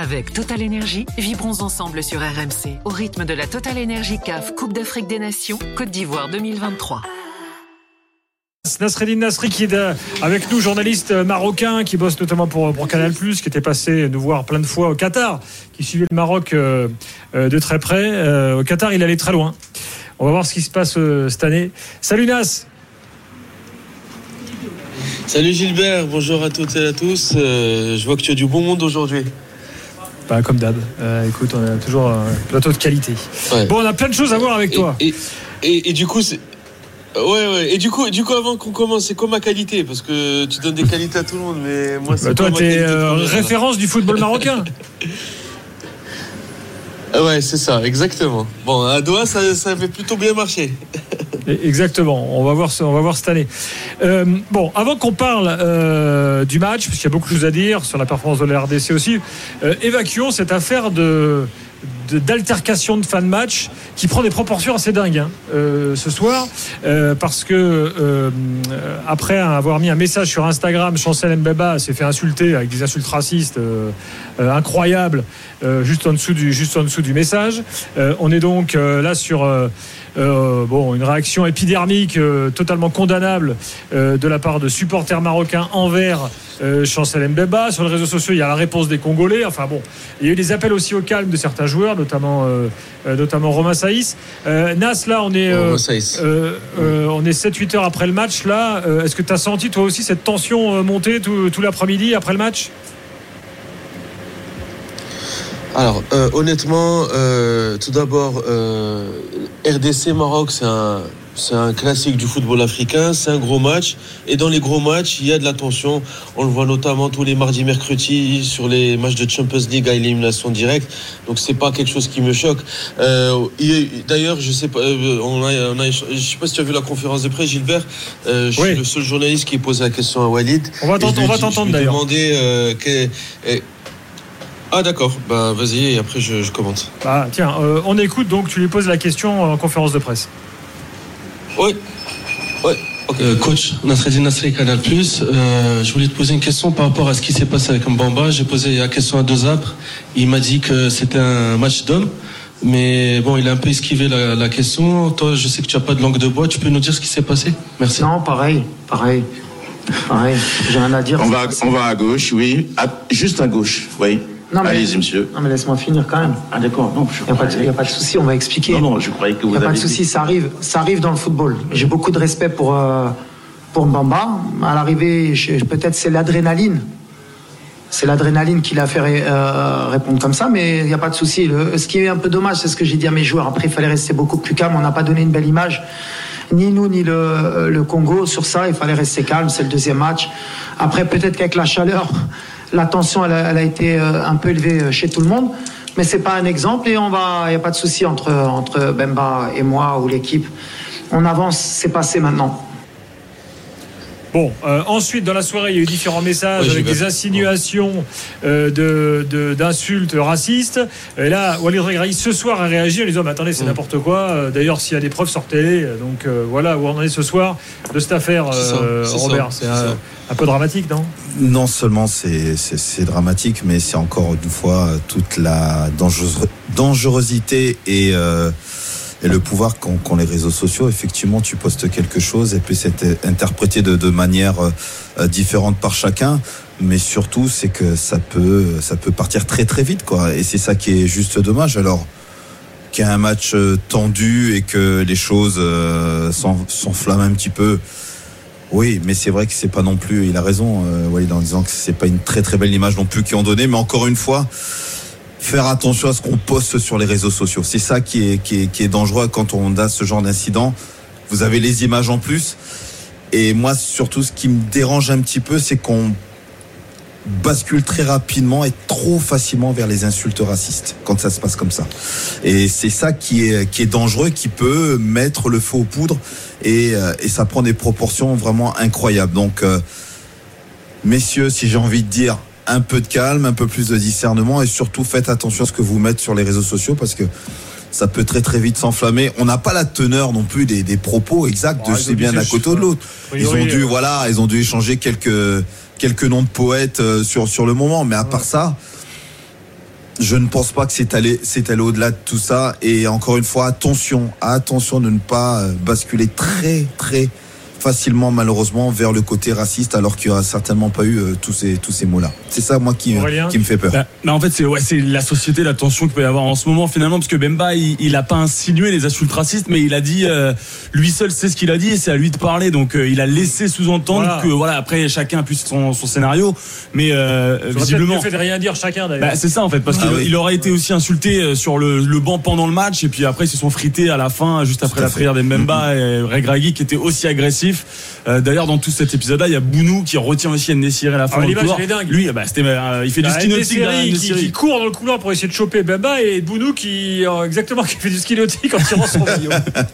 Avec Total Energy, vibrons ensemble sur RMC au rythme de la Total Energy CAF Coupe d'Afrique des Nations Côte d'Ivoire 2023. Nasreddin Nasri qui est avec nous, journaliste marocain qui bosse notamment pour, pour Canal+, qui était passé nous voir plein de fois au Qatar, qui suivait le Maroc euh, euh, de très près. Euh, au Qatar, il allait très loin. On va voir ce qui se passe cette année. Salut Nas Salut Gilbert, bonjour à toutes et à tous. je vois que tu as du bon monde aujourd'hui. Bah, comme d'hab. écoute, on a toujours un plateau de qualité. Bon, on a plein de choses à voir avec toi. Et, et, et du coup, c'est Ouais, ouais. Et du coup, du coup avant qu'on commence, c'est quoi ma qualité? Parce que tu donnes des qualités à tout le monde, mais moi, c'est. Bah toi, t'es euh, référence du football marocain. Ah ouais, c'est ça, exactement. Bon, à Doha, ça, ça avait plutôt bien marché. Exactement. On va voir, on va voir cette année. Euh, bon, avant qu'on parle euh, du match, parce qu'il y a beaucoup de choses à dire sur la performance de la RDC aussi, évacuons cette affaire de d'altercation de, fin de match qui prend des proportions assez dingues hein, euh, ce soir euh, parce que euh, après avoir mis un message sur Instagram Chancel Mbeba s'est fait insulter avec des insultes racistes incroyables juste en dessous du juste en dessous du message. On est donc là sur bon, une réaction épidermique totalement condamnable de la part de supporters marocains envers euh, Chancel Mbeba. Sur les réseaux sociaux, il y a la réponse des Congolais. Enfin bon, il y a eu des appels aussi au calme de certains joueurs, notamment, euh, euh, notamment Romain Saïs. Nas, là, on est, on est 7-8 heures après le match. Là, est-ce que tu as senti toi aussi cette tension monter tout, tout l'après-midi après le match? Alors, honnêtement, tout d'abord, Maroc, c'est un, c'est un classique du football africain, c'est un gros match. Et dans les gros matchs, il y a de la tension. On le voit notamment tous les mardis, mercredis sur les matchs de Champions League à élimination directe. Donc c'est pas quelque chose qui me choque. Euh, d'ailleurs, je sais pas, euh, on a, je sais pas si tu as vu la conférence de presse, Gilbert. Euh, je suis le seul journaliste qui pose la question à Walid. On va t'entendre d'ailleurs. Demander ah d'accord, bah vas-y et après je, commente. Bah tiens, on écoute donc tu lui poses la question en conférence de presse. Oui. Oui. Euh, coach Nasreddin Nasri Canal Plus, euh, je voulais te poser une question par rapport à ce qui s'est passé avec Mbamba. J'ai posé la question à deux. Il m'a dit que c'était un match d'homme. Mais bon, il a un peu esquivé la, question. Toi, je sais que tu n'as pas de langue de bois. Tu peux nous dire ce qui s'est passé? Merci. Non, pareil, pareil. Pareil, j'ai rien à dire. On va, on va à gauche, oui. juste à gauche, oui. Non, mais, Allez-y, monsieur. Non, mais laisse-moi finir quand même. Ah, d'accord. Non, il n'y a, pas de souci, on va expliquer. Non, non, je croyais que vous Il n'y a pas de souci, ça arrive, ça arrive dans le football. J'ai beaucoup de respect pour, euh, pour Mbamba. À l'arrivée, peut-être c'est l'adrénaline. C'est l'adrénaline qui l'a fait euh, répondre comme ça, mais il n'y a pas de souci. Ce qui est un peu dommage, c'est ce que j'ai dit à mes joueurs. Après, il fallait rester beaucoup plus calme. On n'a pas donné une belle image ni nous ni le, le, Congo sur ça. Il fallait rester calme. C'est le deuxième match. Après, peut-être qu'avec la chaleur, la tension, elle a, été euh, un peu élevée euh, chez tout le monde. Mais c'est pas un exemple et on va, il n'y a pas de souci entre, entre Bemba et moi ou l'équipe. On avance, c'est passé maintenant. Bon, euh, ensuite, dans la soirée, il y a eu différents messages avec des insinuations euh, d'insultes racistes. Et là, Walid Regrahi, ce soir, a réagi en disant Mais attendez, c'est mm. n'importe quoi. Euh, d'ailleurs, s'il y a des preuves, sortez-les. Donc voilà où on en est ce soir de cette affaire, Robert. C'est un, peu dramatique, non? Non seulement c'est dramatique, mais c'est encore une fois toute la dangerosité et et le pouvoir qu'ont les réseaux sociaux. Effectivement, tu postes quelque chose et puis c'est interprété de, de manière euh, différente par chacun. Mais surtout, c'est que ça peut, ça peut partir très très vite, quoi. Et c'est ça qui est juste dommage. Alors qu'il y a un match euh, tendu et que les choses euh, s'enflamment un petit peu. Oui, mais c'est vrai que c'est pas non plus. Il a raison, euh, Walid, en disant que c'est pas une très très belle image non plus qu'ils ont donné. Mais encore une fois, faire attention à ce qu'on poste sur les réseaux sociaux. C'est ça qui est, qui est, qui est dangereux quand on a ce genre d'incident. Vous avez les images en plus. Et moi, surtout, ce qui me dérange un petit peu, c'est qu'on bascule très rapidement et trop facilement vers les insultes racistes quand ça se passe comme ça. Et c'est ça qui est, qui est dangereux, qui peut mettre le feu aux poudres et, euh, et ça prend des proportions vraiment incroyables. Donc, euh, messieurs, si j'ai envie de dire, un peu de calme, un peu plus de discernement et surtout faites attention à ce que vous mettez sur les réseaux sociaux parce que ça peut très très vite s'enflammer. On n'a pas la teneur non plus des, propos exacts de c'est bien d'un côté ou de l'autre. Ils ont dû voilà, ils ont dû échanger quelques quelques noms de poètes euh, sur sur le moment, mais à part ça, je ne pense pas que c'est allé, c'est allé au-delà de tout ça. Et encore une fois, attention, attention de ne pas euh, basculer très, très facilement malheureusement vers le côté raciste alors qu'il n'y aura certainement pas eu euh, tous ces tous ces mots là c'est ça moi qui, qui me fait peur. Bah, en fait c'est ouais, c'est la société la tension qu'il peut y avoir en ce moment finalement parce que Bemba il, il a pas insinué les insultes racistes mais il a dit euh, lui seul sait ce qu'il a dit et c'est à lui de parler. Donc euh, il a laissé sous-entendre que voilà après chacun a pu son, son scénario. Mais visiblement fait de rien dire chacun d'ailleurs. Bah, c'est ça en fait parce ah qu'il aurait été aussi insulté sur le, le, banc pendant le match. Et puis après ils se sont frités à la fin juste après la prière des Mbemba et Regragui qui était aussi agressif euh, d'ailleurs, dans tout cet épisode-là, il y a Bounou qui retient aussi Nessiri à la fin. Ah, l'image, est dingue. Lui, bah, euh, il fait du bah, ski nautique. Qui, qui, court dans le couloir pour essayer de choper Bemba et Bounou qui, euh, exactement, qui fait du ski nautique en tirant son maillot.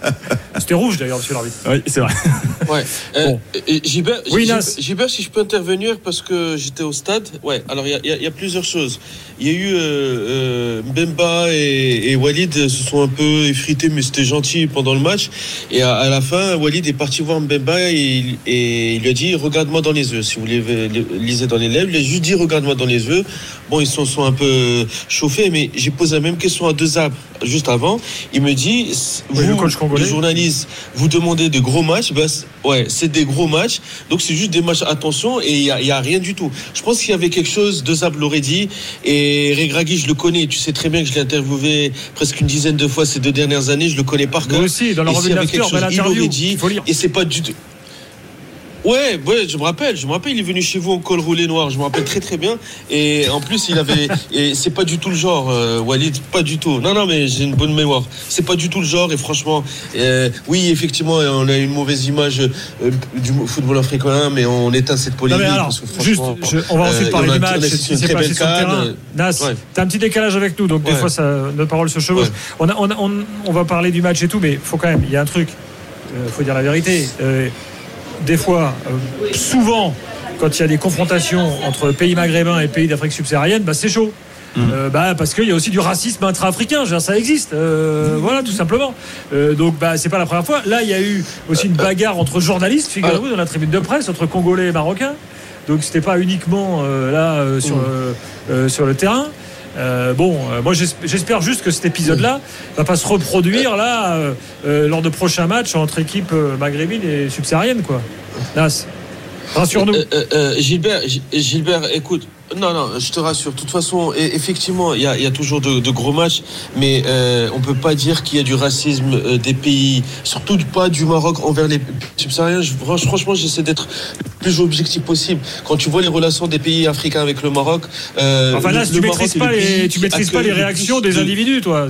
C'était rouge d'ailleurs, monsieur l'arbitre. Oui, c'est vrai. Ouais. Bon. Gilbert, oui, Gilbert, si je peux intervenir parce que j'étais au stade. Ouais, alors il y, y, a plusieurs choses. Il y a eu Bemba et, et, Walid se sont un peu effrités, mais c'était gentil pendant le match. Et à, à la fin, Walid est parti voir Mbemba et, il lui a dit regarde-moi dans les yeux. Si vous lisez dans les lèvres, il a juste dit regarde-moi dans les yeux. Bon, ils sont, sont un peu chauffés, mais j'ai posé la même question à deux arbres juste avant. Il me dit vous, les journalistes, vous demandez de gros matchs. Ben, ouais, c'est des gros matchs. Donc c'est juste des matchs attention et il n'y a, rien du tout. Je pense qu'il y avait quelque chose, deux arbres l'auraient dit. Et Regragui, je le connais. Tu sais très bien que je l'ai interviewé presque une dizaine de fois ces deux dernières années. Je le connais par cœur. aussi, dans la revue de il l'aurait dit. Et c'est pas du tout. Ouais, ouais, je me rappelle, je me rappelle, il est venu chez vous en col roulé noir, je me rappelle très très bien. Et en plus, il avait, et c'est pas du tout le genre, euh, Walid, pas du tout. Non, non, mais j'ai une bonne mémoire. C'est pas du tout le genre, et franchement, euh, oui, effectivement, on a une mauvaise image euh, du football africain, mais on éteint cette polémique. alors, juste, on va ensuite parler du match, c'est c'est passé sur le terrain. Nas, t'as un petit décalage avec nous, donc des fois, ça, notre parole se chevauche. On, on, on, on, va parler du match et tout, mais faut quand même, il y a un truc, il faut dire la vérité des fois, euh, souvent, quand il y a des confrontations entre pays maghrébins et pays d'Afrique subsaharienne, bah, c'est chaud. Mmh. Euh, bah, parce qu'il y a aussi du racisme intra-africain, ça existe, euh, voilà tout simplement. donc bah, c'est pas la première fois. Là, il y a eu aussi une bagarre entre journalistes, figurez-vous, dans la tribune de presse, entre Congolais et Marocains. Donc c'était pas uniquement là sur, mmh. sur le terrain. Euh, bon, euh, moi j'espère juste que cet épisode-là va pas se reproduire là euh, lors de prochains matchs entre équipes maghrébines et subsahariennes, quoi. Nas, rassure-nous. Gilbert, Gilbert, écoute, non, non, je te rassure. De toute façon, effectivement, il y a, toujours de, gros matchs, mais euh, on ne peut pas dire qu'il y a du racisme euh, des pays, surtout pas du Maroc envers les subsahariens. franchement, j'essaie d'être le plus objectif possible. Quand tu vois les relations des pays africains avec le Maroc. Euh, enfin là, tu ne maîtrises, pas les, tu maîtrises pas les réactions des individus, toi.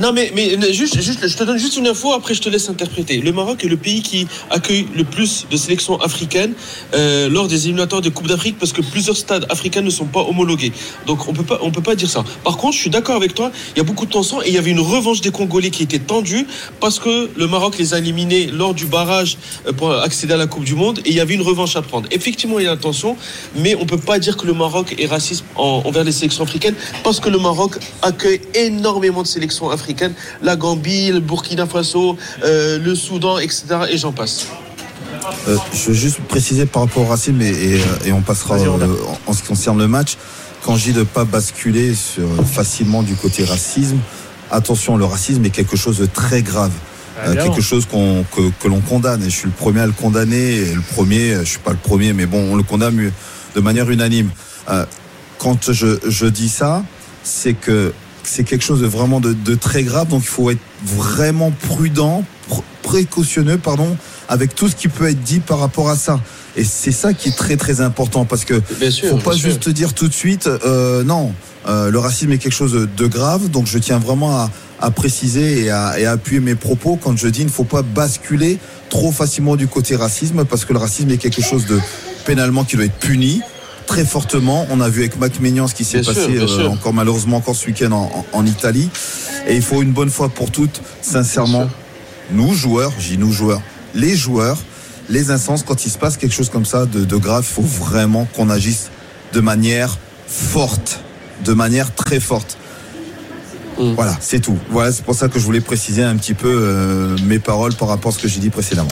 Non, mais, mais juste, je te donne juste une info, après je te laisse interpréter. Le Maroc est le pays qui accueille le plus de sélections africaines euh, lors des éliminatoires de Coupe d'Afrique parce que plusieurs stades africains ne sont pas homologués. Donc on peut pas, on peut pas dire ça. Par contre, je suis d'accord avec toi, il y a beaucoup de tensions et il y avait une revanche des Congolais qui était tendue parce que le Maroc les a éliminés lors du barrage euh, pour accéder à la Coupe du Monde et il y avait une revanche à prendre. Effectivement, il y a une tension, mais on peut pas dire que le Maroc est raciste envers les sélections africaines parce que le Maroc accueille énormément de sélections africaines la Gambie, le Burkina Faso, euh, le Soudan, etc. Et j'en passe. Euh, je veux juste préciser par rapport au racisme et, et, on passera euh, en, ce qui concerne le match. Quand je dis de ne pas basculer sur, facilement du côté racisme, attention, le racisme est quelque chose de très grave. Ah, quelque chose que, que l'on condamne et je suis le premier à le condamner et le premier, je suis pas le premier mais bon on le condamne de manière unanime. quand je, je dis ça, c'est que c'est quelque chose de vraiment de, très grave. Donc il faut être vraiment prudent, précautionneux, pardon, avec tout ce qui peut être dit par rapport à ça. Et c'est ça qui est très très important parce que ne faut pas juste dire tout de suite euh, non. Euh, le racisme est quelque chose de grave, donc je tiens vraiment à, préciser et à, et à, appuyer mes propos quand je dis il ne faut pas basculer trop facilement du côté racisme parce que le racisme est quelque chose de pénalement qui doit être puni très fortement. On a vu avec Mac Maignan ce qui s'est passé euh, encore malheureusement encore ce week-end en, Italie. Et il faut une bonne fois pour toutes, sincèrement, nous joueurs, j'ai nous joueurs, les joueurs, les instances, quand il se passe quelque chose comme ça de, grave, il faut vraiment qu'on agisse de manière forte, de manière très forte. Mm. Voilà, c'est tout. Voilà, c'est pour ça que je voulais préciser un petit peu euh, mes paroles par rapport à ce que j'ai dit précédemment.